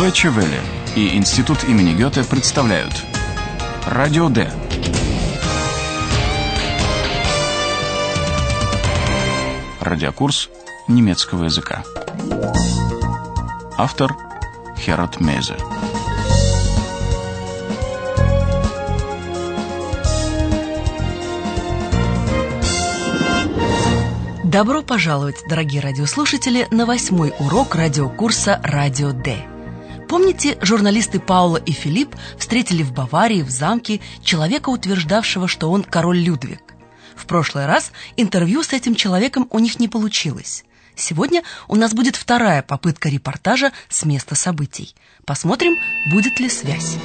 Deutsche Welle и Институт имени Гёте представляют Радио Д. Радиокурс немецкого языка. Автор Херат Мейзе. Добро пожаловать, дорогие радиослушатели, на восьмой урок радиокурса «Радио Д». Помните, журналисты Паула и Филипп встретили в Баварии, в замке, человека, утверждавшего, что он король Людвиг? В прошлый раз интервью с этим человеком у них не получилось. Сегодня у нас будет вторая попытка репортажа с места событий. Посмотрим, будет ли связь.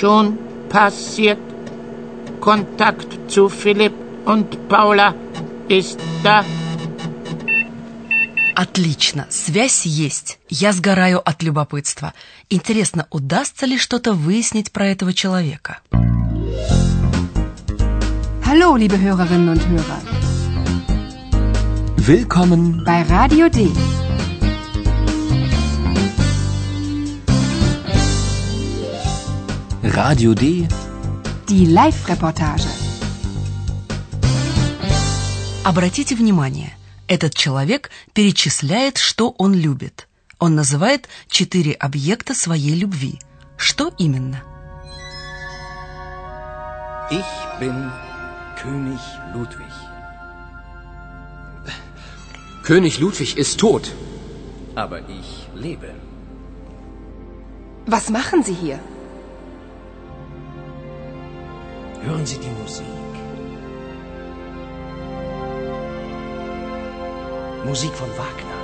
Schon passiert. Kontakt zu Philipp und Paula ist da. Отлично, связь есть. Я сгораю от любопытства. Интересно, удастся ли что-то выяснить про этого человека? Hallo, liebe Hörerinnen und Hörer. Willkommen bei Radio D. Radio D. Die Live-Reportage. Обратите внимание, этот человек перечисляет, что он любит. Он называет четыре объекта своей любви. Что именно? Ich bin König Ludwig. König Ludwig ist tot. Aber ich lebe. Was machen Sie hier? Hören Sie die Musik. Musik von Wagner.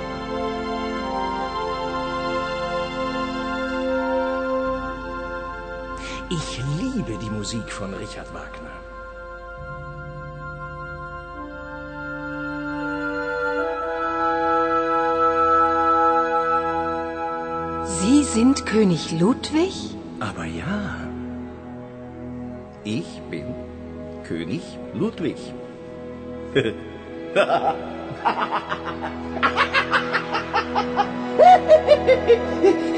Ich liebe die Musik von Richard Wagner. Sie sind König Ludwig? Aber ja, ich bin König Ludwig.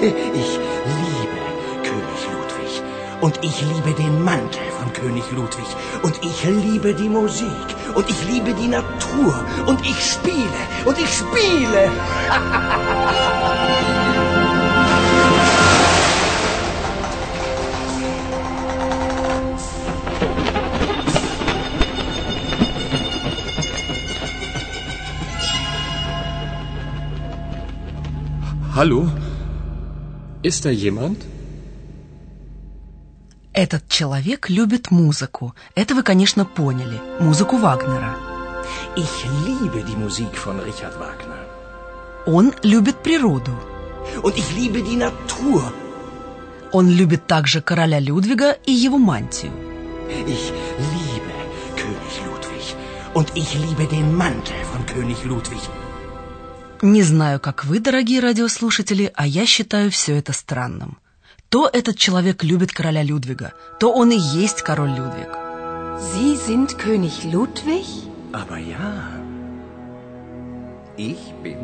Ich liebe König Ludwig. Und ich liebe den Mantel von König Ludwig. Und ich liebe die Musik. Und ich liebe die Natur. Und ich spiele. Und ich spiele. Hallo? Ist da jemand? Этот человек любит музыку. Это вы, конечно, поняли. Музыку Вагнера. Ich liebe die Musik von Richard Wagner. Он любит природу. Und ich liebe die Natur. Он любит также короля Людвига и его мантию. Ich liebe König Ludwig. Und ich liebe den Mantel von König Ludwig. Не знаю, как вы, дорогие радиослушатели, а я считаю все это странным. То этот человек любит короля Людвига, то он и есть король Людвиг. Sie sind König Ludwig? Aber ja, ich bin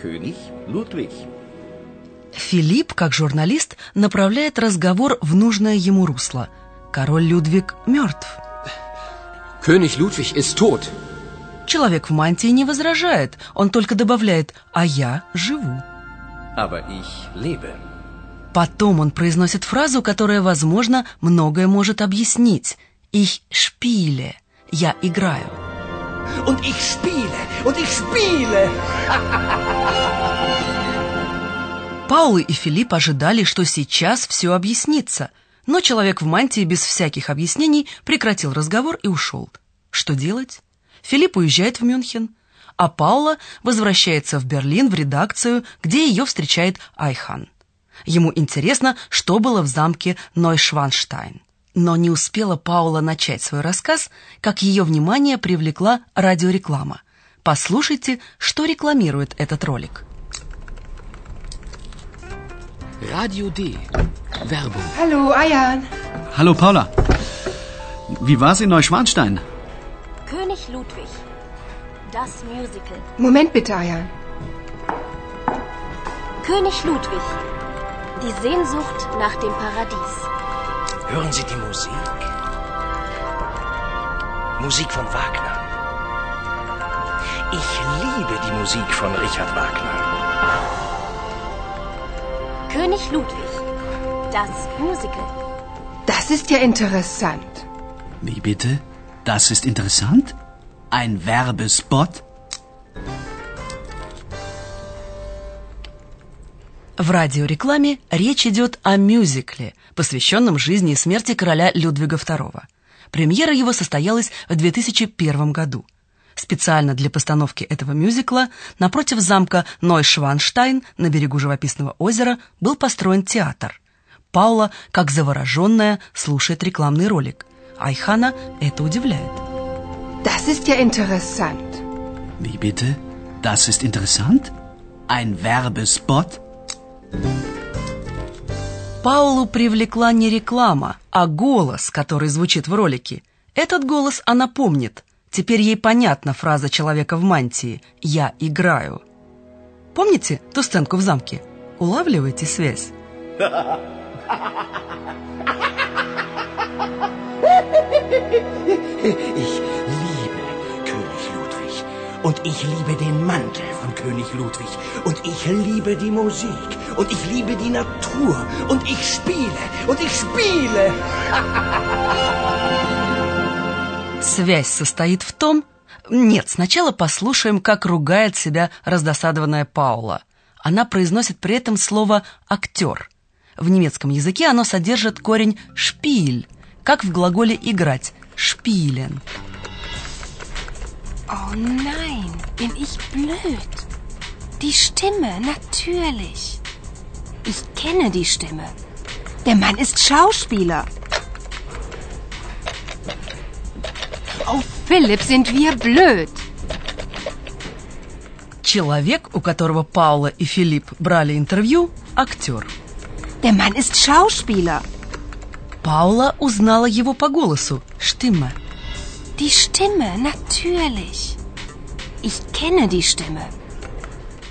König Ludwig. Филипп, как журналист, направляет разговор в нужное ему русло. Король Людвиг мертв. König Ludwig ist tot. Человек в мантии не возражает, он только добавляет «а я живу». Aber ich lebe. Потом он произносит фразу, которая, возможно, многое может объяснить. «Ich spiele» – «я играю». Und ich spiele. Und ich spiele. Паулы и Филипп ожидали, что сейчас все объяснится, но человек в мантии без всяких объяснений прекратил разговор и ушел. Что делать? Филипп уезжает в Мюнхен, а Паула возвращается в Берлин в редакцию, где ее встречает Айхан. Ему интересно, что было в замке Нойшванштайн. Но не успела Паула начать свой рассказ, как ее внимание привлекла радиореклама. Послушайте, что рекламирует этот ролик. Radio D. Werbung. Hallo, Ayan. Hallo Paula. Wie war's in Neuschwanstein? König Ludwig. Das Musical. Moment bitte, Ayan. König Ludwig. Die Sehnsucht nach dem Paradies. Hören Sie die Musik? Musik von Wagner. Ich liebe die Musik von Richard Wagner. König Ludwig. Das Musical. Das ist ja interessant. Wie bitte? Das ist interessant? Ein Werbespot? В радиорекламе речь идет о мюзикле, посвященном жизни и смерти короля Людвига II. Премьера его состоялась в 2001 году. Специально для постановки этого мюзикла напротив замка Нойшванштайн на берегу живописного озера был построен театр. Паула, как завороженная, слушает рекламный ролик. Айхана это удивляет. Das ist ja interessant. Wie bitte? Das ist interessant? Ein Werbespot? Паулу привлекла не реклама, а голос, который звучит в ролике. Этот голос она помнит. Теперь ей понятна фраза человека в мантии «Я играю». Помните ту сценку в замке? Улавливаете связь? Ich liebe König Ludwig. Und ich liebe den Mantel von König Ludwig. Und ich liebe die Musik. Und ich liebe die Natur. Und ich spiele. Und ich spiele. Связь состоит в том... Нет, сначала послушаем, как ругает себя раздосадованная Паула. Она произносит при этом слово «актер». В немецком языке оно содержит корень «шпиль», как в глаголе «играть» «шпилен». Oh nein, bin ich blöd. Die Stimme, natürlich. Ich kenne die Stimme. Der Mann ist Schauspieler. Oh, Philipp, sind wir blöd. Человек, у которого Паула и Филипп брали интервью, актер. Der Mann ist Schauspieler. Паула узнала его по голосу. Штимма. Die Stimme, natürlich. Ich kenne die Stimme.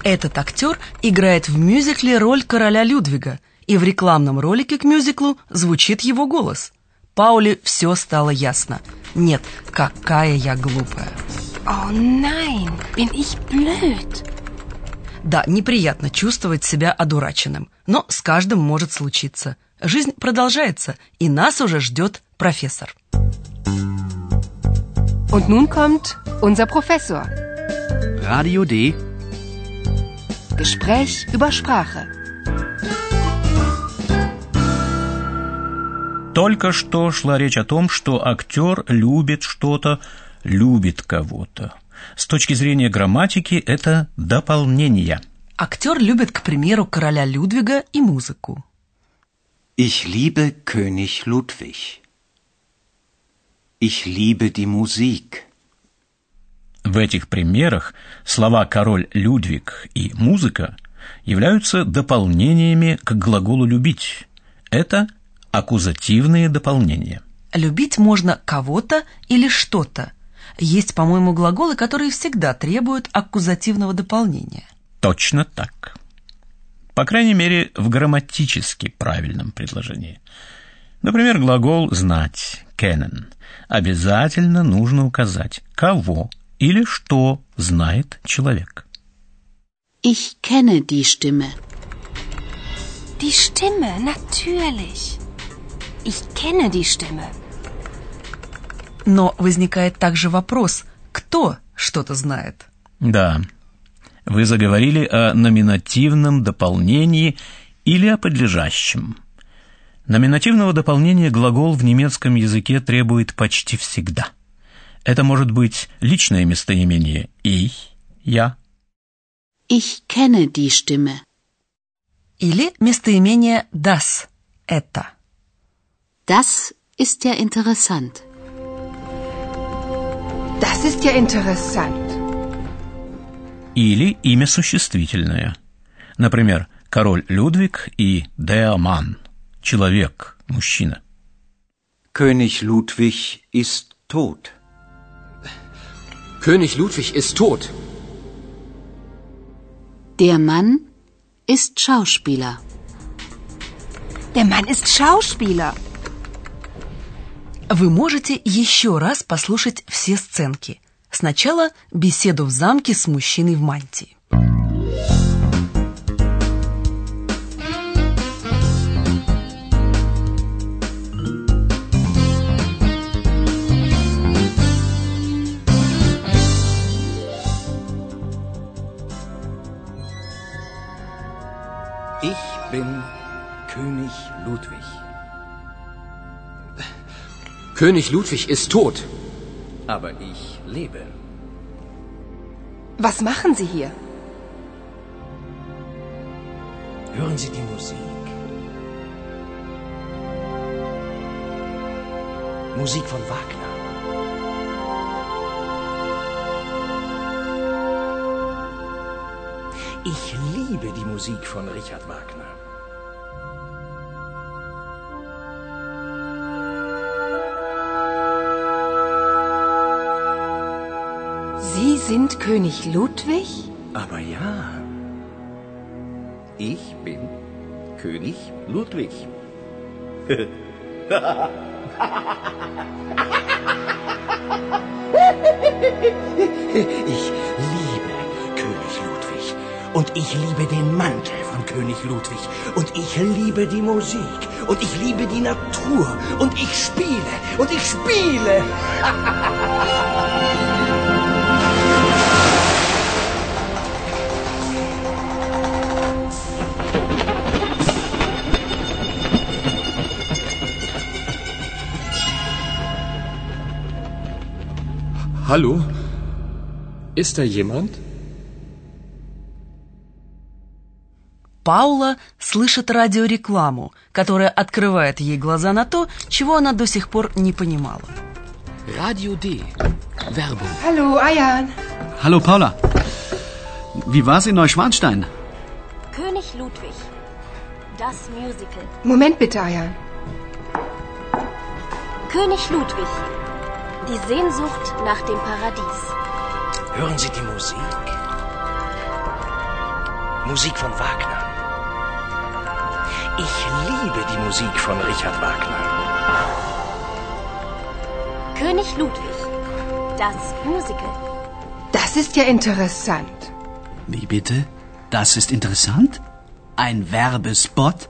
Этот актер играет в мюзикле роль короля Людвига, и в рекламном ролике к мюзиклу звучит его голос. Пауле все стало ясно. Нет, какая я глупая. Oh nein, bin ich blöd. Да, неприятно чувствовать себя одураченным, но с каждым может случиться. Жизнь продолжается, и нас уже ждет профессор. Und nun kommt unser Professor. Radio D. Gespräch über Sprache. Только что шла речь о том, что актер любит что-то, любит кого-то. С точки зрения грамматики это дополнение. Актер любит, к примеру, короля Людвига и музыку. Ich liebe König Ludwig. Ich liebe die Musik. В этих примерах слова «король Людвиг» и «музыка» являются дополнениями к глаголу «любить». Это аккузативные дополнения. Любить можно кого-то или что-то. Есть, по-моему, глаголы, которые всегда требуют аккузативного дополнения. Точно так. По крайней мере, в грамматически правильном предложении. Например, глагол «знать» – «kennen». Обязательно нужно указать, кого или что знает человек. Ich kenne die Stimme. Die Stimme, natürlich. Ich kenne die Stimme. Но возникает также вопрос, кто что-то знает? Да, вы заговорили о номинативном дополнении или о подлежащем. Номинативного дополнения глагол в немецком языке требует почти всегда. Это может быть личное местоимение «ich», «я». Ich kenne die Stimme. Или местоимение das, это. Das ist ja interessant. Das ist ja interessant. Или имя существительное. Например, король Людвиг и Mann, человек, мужчина. König Ludwig ist tot. König Ludwig ist tot. Der Mann ist Schauspieler. Der Mann ist Schauspieler. Вы можете еще раз послушать все сценки. Сначала беседу в замке с мужчиной в мантии. Ich bin König Ludwig. König Ludwig ist tot. Aber ich lebe. Was machen Sie hier? Hören Sie die Musik. Musik von Wagner. Ich liebe die Musik von Richard Wagner. Sie sind König Ludwig? Aber ja, ich bin König Ludwig. Ich liebe König Ludwig. Und ich liebe den Mantel von König Ludwig. Und ich liebe die Musik. Und ich liebe die Natur. Und ich spiele. Und ich spiele. Hallo? Ist da jemand? Паула слышит радиорекламу, которая открывает ей глаза на то, чего она до сих пор не понимала. Radio D. Werbung. Hallo, Ayan. Hallo Paula. Wie war's in Neuschwanstein? König Ludwig. Das Musical. Moment bitte, Ayan. König Ludwig. Die Sehnsucht nach dem Paradies. Hören Sie die Musik. Musik von Wagner. Ich liebe die Musik von Richard Wagner. König Ludwig. Das Musical. Das ist ja interessant. Wie bitte? Das ist interessant? Ein Werbespot?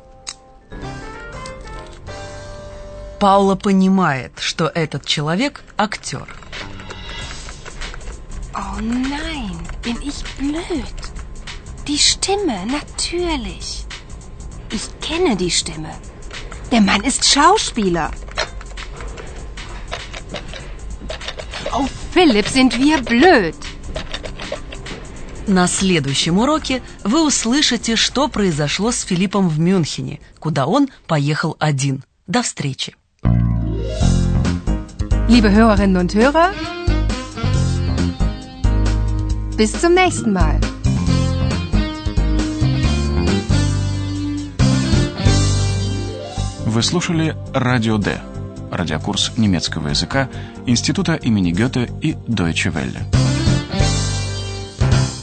Паула понимает, что этот человек – актер. Oh nein, bin ich blöd. Die Stimme, natürlich. Ich kenne die Stimme. Der Mann ist Schauspieler. Oh, Philipp, sind wir blöd. На следующем уроке вы услышите, что произошло с Филиппом в Мюнхене, куда он поехал один. До встречи! Liebe Hörerinnen und Hörer, bis zum nächsten Mal. Вы слушали «Радио Д» – радиокурс немецкого языка Института имени Гёте и Deutsche Welle.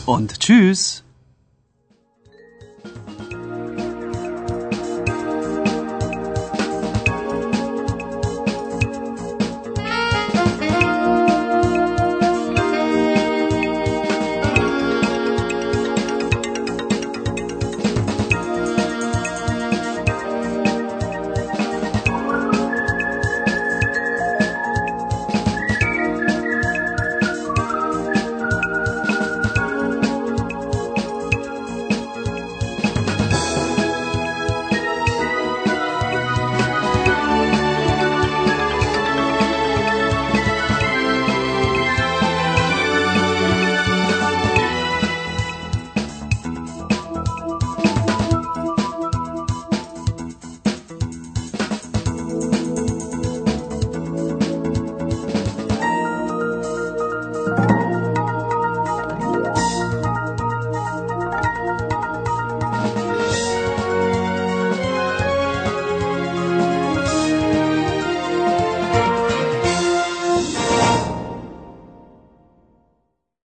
Und tschüss.